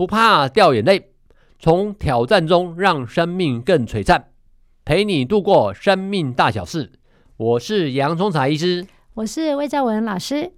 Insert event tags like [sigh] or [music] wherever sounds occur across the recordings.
不怕掉眼泪，从挑战中让生命更璀璨，陪你度过生命大小事。我是洋葱茶医师，我是魏兆文老师。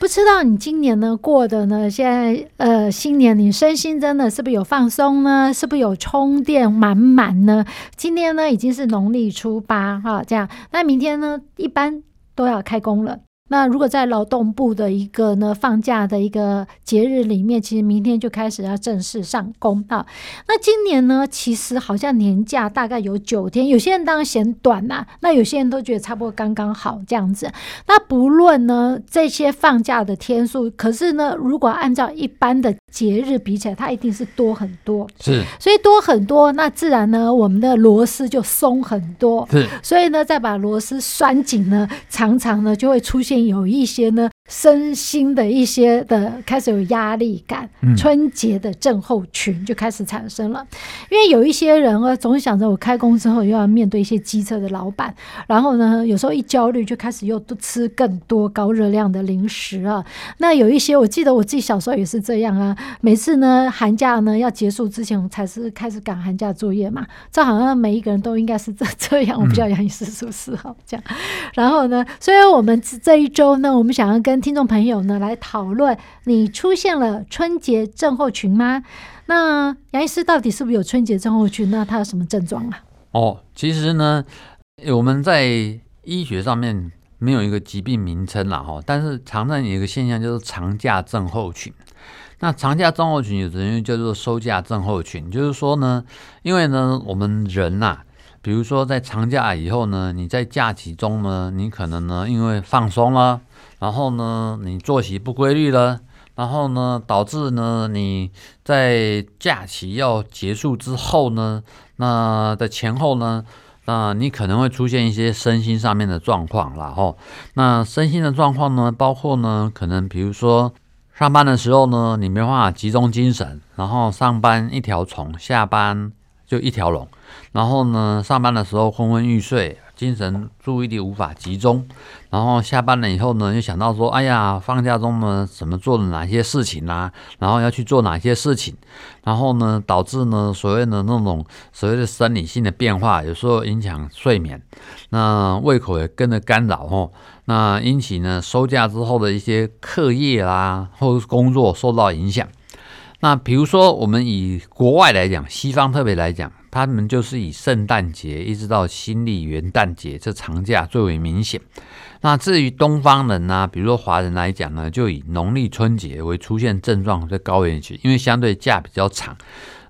不知道你今年呢过的呢？现在呃，新年你身心真的是不是有放松呢？是不是有充电满满呢？今天呢已经是农历初八哈，这样，那明天呢一般。都要开工了。那如果在劳动部的一个呢放假的一个节日里面，其实明天就开始要正式上工啊。那今年呢，其实好像年假大概有九天，有些人当然嫌短呐、啊，那有些人都觉得差不多刚刚好这样子。那不论呢这些放假的天数，可是呢，如果按照一般的节日比起来，它一定是多很多。是，所以多很多，那自然呢，我们的螺丝就松很多。是，所以呢，再把螺丝拴紧呢，常常呢就会出现。有一些呢，身心的一些的开始有压力感，嗯、春节的症候群就开始产生了。因为有一些人啊，总想着我开工之后又要面对一些机车的老板，然后呢，有时候一焦虑就开始又吃更多高热量的零食啊。那有一些，我记得我自己小时候也是这样啊。每次呢，寒假呢要结束之前，我才是开始赶寒假作业嘛。这好像每一个人都应该是这这样，我不知道杨医师是不是哈这样。然后呢，所以我们这一周呢，我们想要跟听众朋友呢来讨论，你出现了春节症候群吗？那杨医师到底是不是有春节症候群？那他有什么症状啊？哦，其实呢，我们在医学上面没有一个疾病名称啦，哈，但是常常有一个现象就是长假症候群。那长假症候群有的人叫做收假症候群，就是说呢，因为呢，我们人呐、比如说，在长假以后呢，你在假期中呢，你可能呢，因为放松了，然后呢，你作息不规律了，然后呢，导致呢，你在假期要结束之后呢，那的前后呢，那你可能会出现一些身心上面的状况，然后，那身心的状况呢，包括呢，可能比如说上班的时候呢，你没办法集中精神，然后上班一条虫，下班就一条龙。然后呢，上班的时候昏昏欲睡，精神注意力无法集中。然后下班了以后呢，又想到说，哎呀，放假中呢，怎么做了哪些事情啊？然后要去做哪些事情？然后呢，导致呢，所谓的那种所谓的生理性的变化，有时候影响睡眠，那胃口也跟着干扰哦。那引起呢，收假之后的一些课业啦，或是工作受到影响。那比如说，我们以国外来讲，西方特别来讲。他们就是以圣诞节一直到新历元旦节这长假最为明显。那至于东方人呢、比如说华人来讲呢，就以农历春节为出现症状在高原期，因为相对假比较长，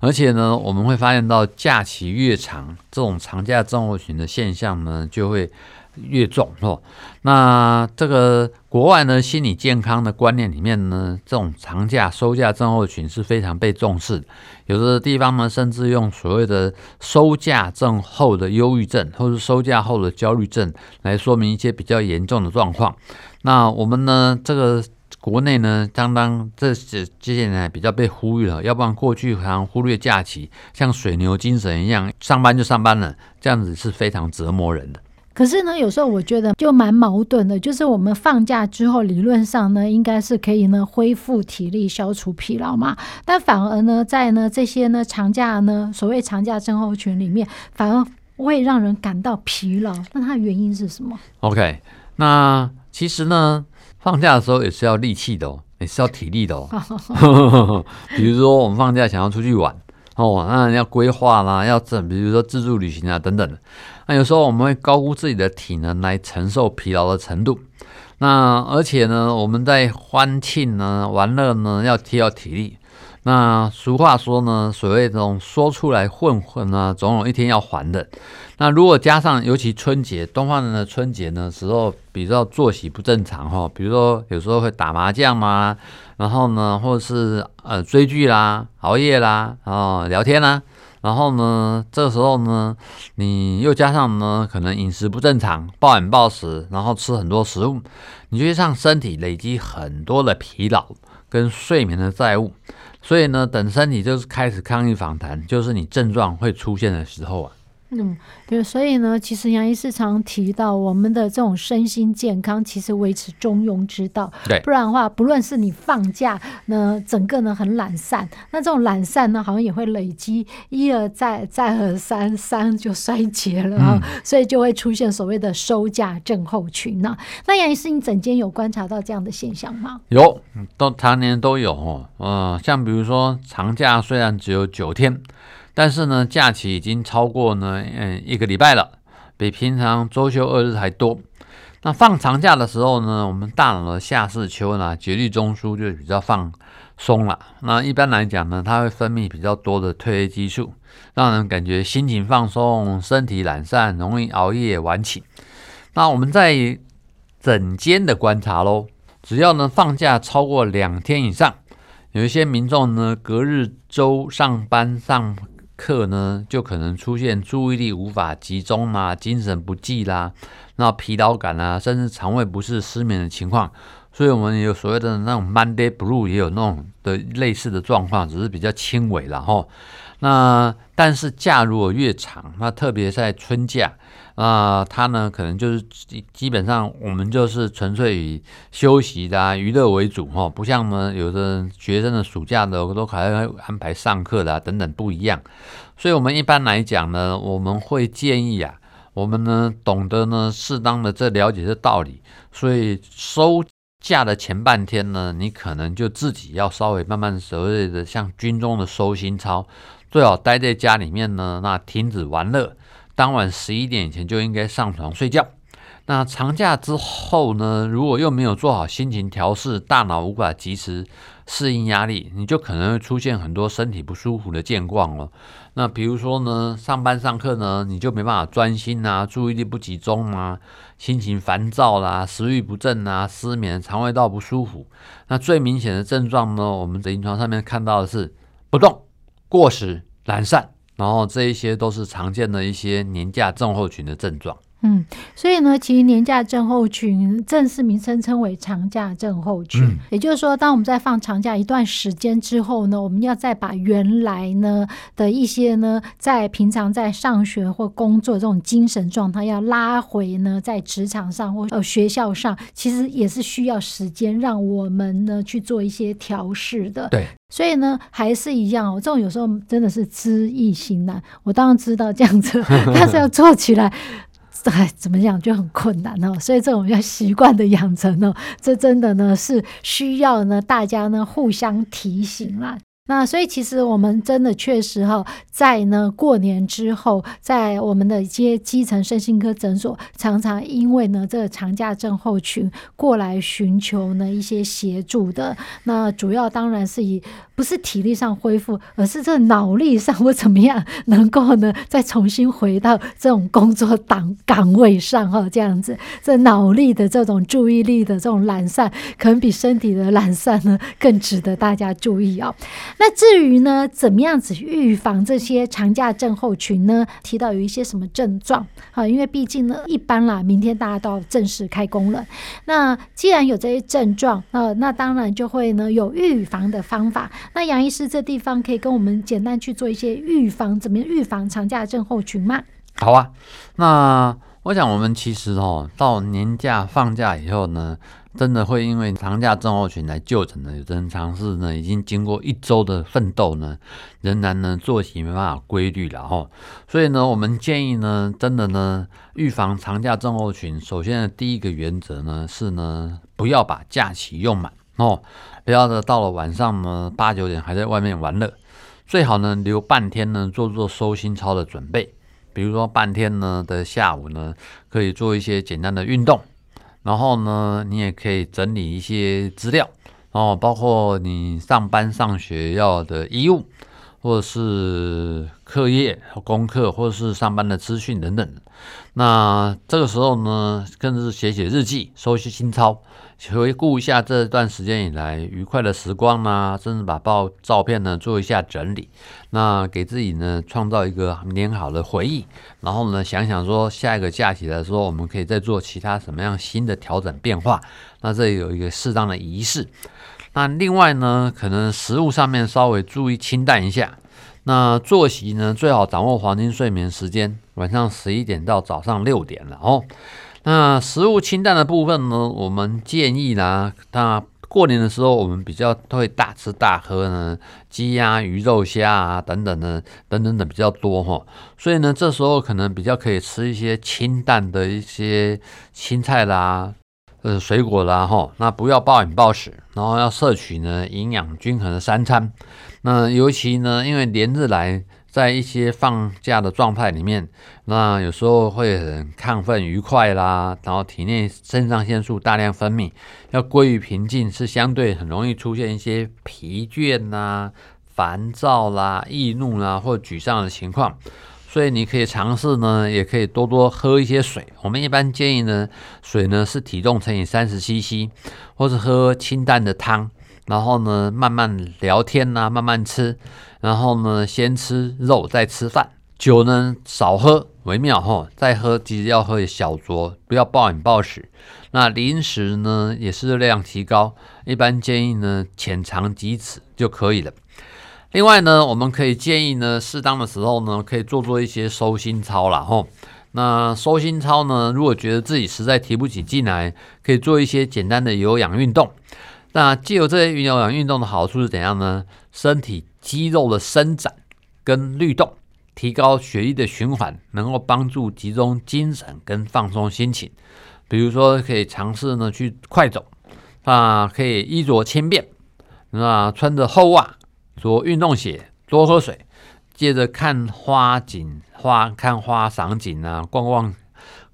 而且呢，我们会发现到假期越长，这种长假症候群的现象呢就会越重哦。那这个国外呢，心理健康的观念里面呢，这种长假收假症候群是非常被重视。有的地方呢，甚至用所谓的收假症后的忧郁症，或是收假后的焦虑症来说明一些比较严重的状况。那我们呢，这个国内呢，相当这些这些年比较被忽略了，要不然过去好像忽略假期，像水牛精神一样，上班就上班了，这样子是非常折磨人的。可是呢，有时候我觉得就蛮矛盾的，就是我们放假之后，理论上呢，应该是可以呢恢复体力、消除疲劳嘛。但反而呢，在呢这些呢长假呢，所谓长假症候群里面，反而会让人感到疲劳。那它的原因是什么？OK，那其实呢，放假的时候也是要力气的哦，也是要体力的哦。[laughs] [laughs] 比如说我们放假想要出去玩哦，那要规划啦，要整，比如说自助旅行啊等等的。那有时候我们会高估自己的体能来承受疲劳的程度，那而且呢，我们在欢庆呢、玩乐呢，要提高体力。那俗话说呢，所谓这种说出来混混啊，总有一天要还的。那如果加上，尤其春节，东方人的春节呢时候比较作息不正常哈，比如说有时候会打麻将嘛，然后呢，或者是呃追剧啦、熬夜啦，然后聊天啦，然后呢，这个时候呢，你又加上呢，可能饮食不正常，暴饮暴食，然后吃很多食物，你就会让身体累积很多的疲劳跟睡眠的债务。所以呢，等身体就是开始抗议反弹，就是你症状会出现的时候啊。嗯，对，所以呢，其实杨医师常提到，我们的这种身心健康，其实维持中庸之道。对，不然的话，不论是你放假呢，整个呢很懒散，那这种懒散呢，好像也会累积，一而再，再而三，三就衰竭了啊、嗯，所以就会出现所谓的收假症候群呢。那杨医师，你整间有观察到这样的现象吗？有，都常年都有哦。嗯、呃，像比如说长假虽然只有九天。但是呢，假期已经超过呢，嗯，一个礼拜了，比平常周休二日还多。那放长假的时候呢，我们大脑的下视丘呢，节律中枢就比较放松了。那一般来讲呢，它会分泌比较多的褪黑激素，让人感觉心情放松，身体懒散，容易熬夜晚起。那我们在诊间的观察喽，只要呢放假超过两天以上，有一些民众呢，隔日周上班上。课呢，就可能出现注意力无法集中啦、精神不济啦、那疲劳感啊，甚至肠胃不适、失眠的情况。所以，我们有所谓的那种 Monday Blue，也有那种的类似的状况，只是比较轻微了哈。那但是假如果越长，那特别在春假。啊，他呢，可能就是基基本上我们就是纯粹以休息的啊、娱乐为主哈，不像呢有的学生的暑假的都还会安排上课的啊等等不一样，所以我们一般来讲呢，我们会建议啊，我们呢懂得呢适当的这了解这道理，所以收假的前半天呢，你可能就自己要稍微慢慢所谓的像军中的收心操，最好待在家里面呢，那停止玩乐。当晚十一点以前就应该上床睡觉。那长假之后呢，如果又没有做好心情调试，大脑无法及时适应压力，你就可能会出现很多身体不舒服的健况了。那比如说呢，上班上课呢，你就没办法专心啊，注意力不集中啊，心情烦躁啦、食欲不振啊，失眠，肠胃道不舒服。那最明显的症状呢，我们在临床上面看到的是不动、过食、懒散。然后这一些都是常见的一些年假症候群的症状。嗯，所以呢，其实年假症候群正式名称称为长假症候群。嗯。也就是说，当我们在放长假一段时间之后呢，我们要再把原来呢的一些呢，在平常在上学或工作这种精神状态要拉回呢，在职场上或呃学校上，其实也是需要时间让我们呢去做一些调试的。对。所以呢，还是一样哦，这种有时候真的是知易行难。我当然知道这样子，[laughs] 但是要做起来。哎，怎么讲就很困难哦，[laughs] 所以这种要习惯的养成哦，这真的呢是需要呢大家呢互相提醒啦。那所以其实我们真的确实哈，在呢过年之后，在我们的一些基层身心科诊所，常常因为呢这个长假症候群过来寻求呢一些协助的。那主要当然是以不是体力上恢复，而是这脑力上或怎么样能够呢再重新回到这种工作岗岗位上哈，这样子，这脑力的这种注意力的这种懒散，可能比身体的懒散呢更值得大家注意哦。那至于呢，怎么样子预防这些长假症候群呢？提到有一些什么症状？好，因为毕竟呢，一般啦，明天大家都要正式开工了。那既然有这些症状，那那当然就会呢有预防的方法。那杨医师这地方可以跟我们简单去做一些预防，怎么预防长假症候群吗？好啊，那我想我们其实哦，到年假放假以后呢。真的会因为长假症候群来就诊的，有的人尝试呢，已经经过一周的奋斗呢，仍然呢作息没办法规律了哈。所以呢，我们建议呢，真的呢，预防长假症候群，首先的第一个原则呢是呢，不要把假期用满哦，不要呢到了晚上呢八九点还在外面玩乐，最好呢留半天呢做做收心操的准备，比如说半天呢的下午呢，可以做一些简单的运动。然后呢，你也可以整理一些资料，然后，包括你上班上学要的衣物，或者是课业、功课，或者是上班的资讯等等。那这个时候呢，更是写写日记，收一些心操。回顾一下这段时间以来愉快的时光啊，甚至把报照片呢做一下整理，那给自己呢创造一个美好的回忆，然后呢想想说下一个假期的时候，我们可以再做其他什么样新的调整变化，那这里有一个适当的仪式。那另外呢，可能食物上面稍微注意清淡一下，那作息呢最好掌握黄金睡眠时间，晚上十一点到早上六点了哦。那食物清淡的部分呢，我们建议呢，那过年的时候我们比较会大吃大喝呢，鸡鸭鱼肉虾啊等等的等等的比较多哈，所以呢，这时候可能比较可以吃一些清淡的一些青菜啦，呃水果啦哈，那不要暴饮暴食，然后要摄取呢营养均衡的三餐，那尤其呢，因为连日来。在一些放假的状态里面，那有时候会很亢奋、愉快啦，然后体内肾上腺素大量分泌，要归于平静是相对很容易出现一些疲倦啦、烦躁啦、易怒啦或沮丧的情况。所以你可以尝试呢，也可以多多喝一些水。我们一般建议呢，水呢是体重乘以三十 CC，或是喝清淡的汤。然后呢，慢慢聊天呐、慢慢吃。然后呢，先吃肉再吃饭。酒呢少喝为妙哈。再喝其实要喝小酌，不要暴饮暴食。那零食呢也是热量提高，一般建议呢浅尝即止就可以了。另外呢，我们可以建议呢，适当的时候呢，可以做做一些收心操啦。哈。那收心操呢，如果觉得自己实在提不起劲来，可以做一些简单的有氧运动。那既有这些有氧运动的好处是怎样呢？身体肌肉的伸展跟律动，提高血液的循环，能够帮助集中精神跟放松心情。比如说，可以尝试呢去快走，啊，可以衣着轻便，那穿着厚袜，着运动鞋，多喝水，接着看花景花看花赏景啊，逛逛。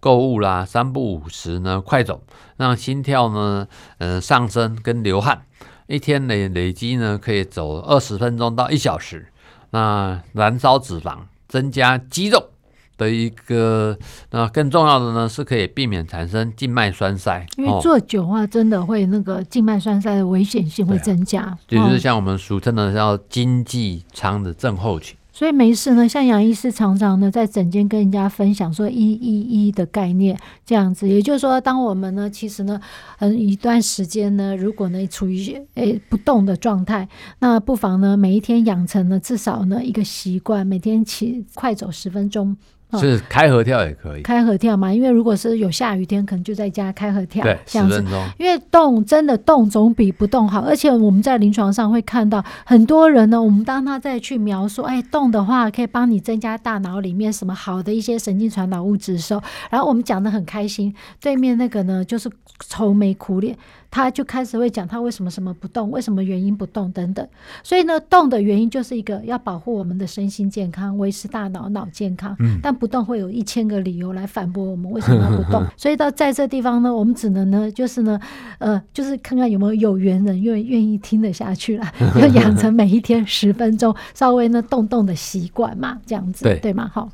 购物啦，三不五时呢，快走，让心跳呢，呃，上升跟流汗，一天累累积呢，可以走二十分钟到一小时，那燃烧脂肪，增加肌肉的一个，那更重要的呢，是可以避免产生静脉栓塞，因为坐久啊，真的会那个静脉栓塞的危险性会增加，也就是像我们俗称的叫经济舱的症候群。所以没事呢，像杨医师常常呢在诊间跟人家分享说一一一的概念，这样子，也就是说，当我们呢其实呢，嗯，一段时间呢，如果呢处于诶不动的状态，那不妨呢每一天养成呢至少呢一个习惯，每天起快走十分钟。是开合跳也可以，开合跳嘛，因为如果是有下雨天，可能就在家开合跳，对，这样子。十分钟。因为动真的动总比不动好，而且我们在临床上会看到很多人呢，我们当他再去描述，哎，动的话可以帮你增加大脑里面什么好的一些神经传导物质的时候，然后我们讲的很开心，对面那个呢就是愁眉苦脸。他就开始会讲他为什么什么不动，为什么原因不动等等。所以呢，动的原因就是一个要保护我们的身心健康，维持大脑脑健康。嗯。但不动会有一千个理由来反驳我们为什么要不动。[laughs] 所以到在这地方呢，我们只能呢，就是呢，呃，就是看看有没有有缘人愿愿意听得下去了，[laughs] 要养成每一天十分钟稍微呢动动的习惯嘛，这样子对对吗？好，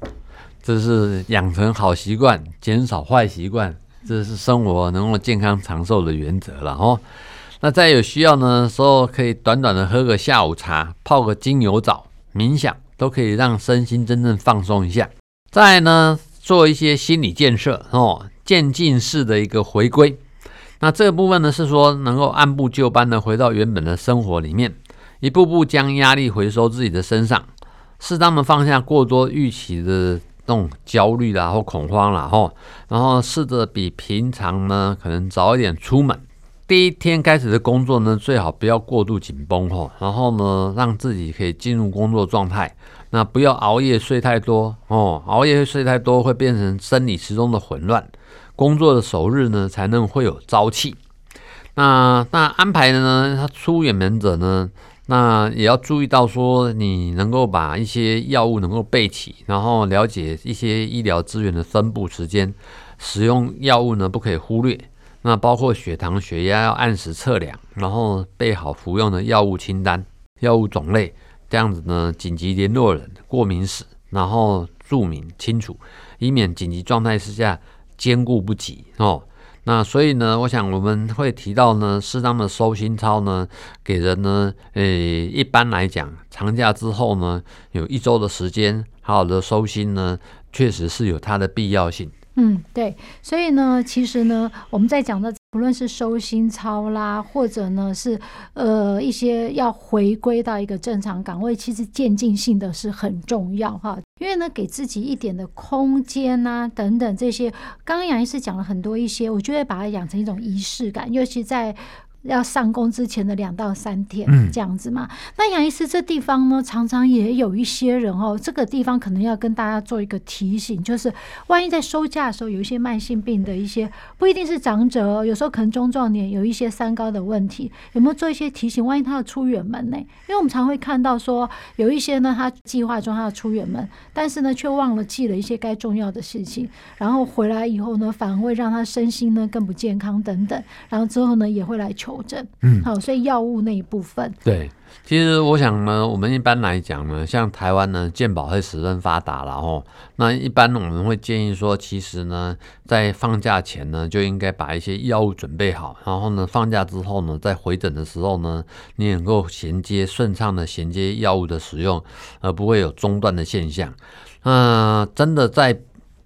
这是养成好习惯，减少坏习惯。这是生活能够健康长寿的原则了哦。那在有需要呢时候，可以短短的喝个下午茶，泡个精油澡，冥想，都可以让身心真正放松一下。再呢，做一些心理建设哦，渐进式的一个回归。那这个部分呢，是说能够按部就班的回到原本的生活里面，一步步将压力回收自己的身上，适当的放下过多预期的。那种焦虑啦或恐慌啦吼，然后试着比平常呢可能早一点出门。第一天开始的工作呢，最好不要过度紧绷吼，然后呢让自己可以进入工作状态。那不要熬夜睡太多哦，熬夜睡太多会变成生理时钟的混乱，工作的首日呢才能会有朝气。那那安排的呢，他出远门者呢。那也要注意到，说你能够把一些药物能够备齐，然后了解一些医疗资源的分布时间，使用药物呢不可以忽略。那包括血糖、血压要按时测量，然后备好服用的药物清单、药物种类，这样子呢，紧急联络人、过敏史，然后注明清楚，以免紧急状态之下兼顾不及哦。那所以呢，我想我们会提到呢，适当的收心操呢，给人呢，诶，一般来讲，长假之后呢，有一周的时间，好好的收心呢，确实是有它的必要性。嗯，对，所以呢，其实呢，我们在讲的，不论是收心操啦，或者呢是呃一些要回归到一个正常岗位，其实渐进性的是很重要哈，因为呢，给自己一点的空间呐、等等这些，刚刚杨医师讲了很多一些，我就会把它养成一种仪式感，尤其在。要上工之前的两到三天，这样子嘛。嗯、那杨医师这地方呢，常常也有一些人哦，这个地方可能要跟大家做一个提醒，就是万一在收假的时候有一些慢性病的一些，不一定是长者，有时候可能中壮年有一些三高的问题，有没有做一些提醒？万一他要出远门呢？因为我们常会看到说，有一些呢，他计划中他要出远门，但是呢，却忘了记了一些该重要的事情，然后回来以后呢，反而会让他身心呢更不健康等等，然后之后呢，也会来求。嗯，好，所以药物那一部分，对，其实我想呢，我们一般来讲呢，像台湾呢，健保会十分发达，然后那一般我们会建议说，其实呢，在放假前呢，就应该把一些药物准备好，然后呢，放假之后呢，在回诊的时候呢，你能够衔接顺畅的衔接药物的使用，而不会有中断的现象。那、呃、真的在。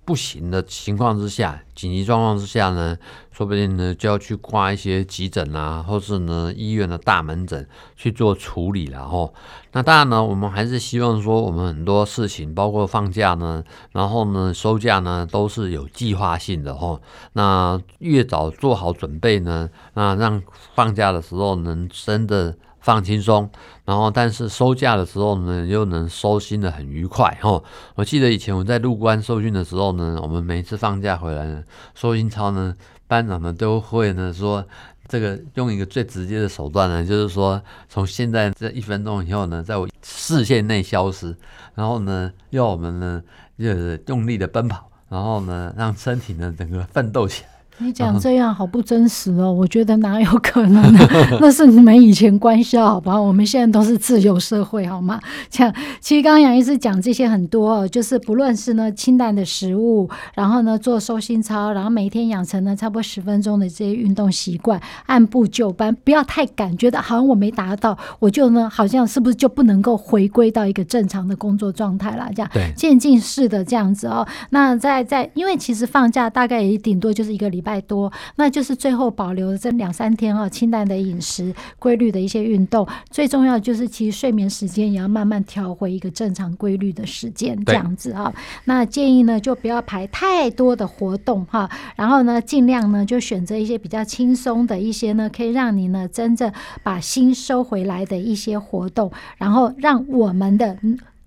不行的情况之下，紧急状况之下呢，说不定呢就要去挂一些急诊啊，或是呢医院的大门诊去做处理了吼。那当然呢，我们还是希望说，我们很多事情，包括放假呢，然后呢收假呢，都是有计划性的吼。那越早做好准备呢，那让放假的时候能真的。放轻松，然后但是收假的时候呢，又能收心的很愉快哈。我记得以前我在入关受训的时候呢，我们每次放假回来呢，收心操呢，班长呢都会呢说，这个用一个最直接的手段呢，就是说从现在这一分钟以后呢，在我视线内消失，然后呢要我们呢就是用力的奔跑，然后呢让身体呢整个奋斗起来。你讲这样好不真实哦，我觉得哪有可能呢？[laughs] 那是你们以前官校，好吧？我们现在都是自由社会，好吗？像其实刚刚杨医师讲这些很多，就是不论是呢清淡的食物，然后呢做收心操，然后每天养成呢差不多十分钟的这些运动习惯，按部就班，不要太赶，觉得好像我没达到，我就呢好像是不是就不能够回归到一个正常的工作状态了？这样对，渐进式的这样子哦。那在在，因为其实放假大概也顶多就是一个礼拜。太多，那就是最后保留这两三天啊，清淡的饮食，规律的一些运动，最重要的就是其实睡眠时间也要慢慢调回一个正常规律的时间，这样子啊。那建议呢，就不要排太多的活动哈，然后呢，尽量呢就选择一些比较轻松的一些呢，可以让你呢真正把心收回来的一些活动，然后让我们的。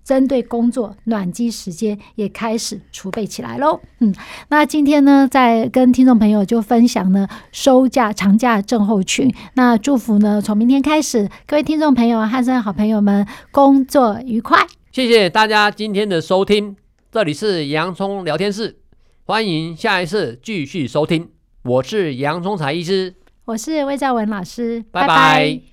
针对工作暖机时间也开始储备起来喽。嗯，那今天呢，在跟听众朋友就分享呢，收假长假症候群。那祝福呢，从明天开始，各位听众朋友、汉声好朋友们工作愉快。谢谢大家今天的收听，这里是洋葱聊天室，欢迎下一次继续收听。我是洋葱财医师，我是魏兆文老师，拜拜。拜拜。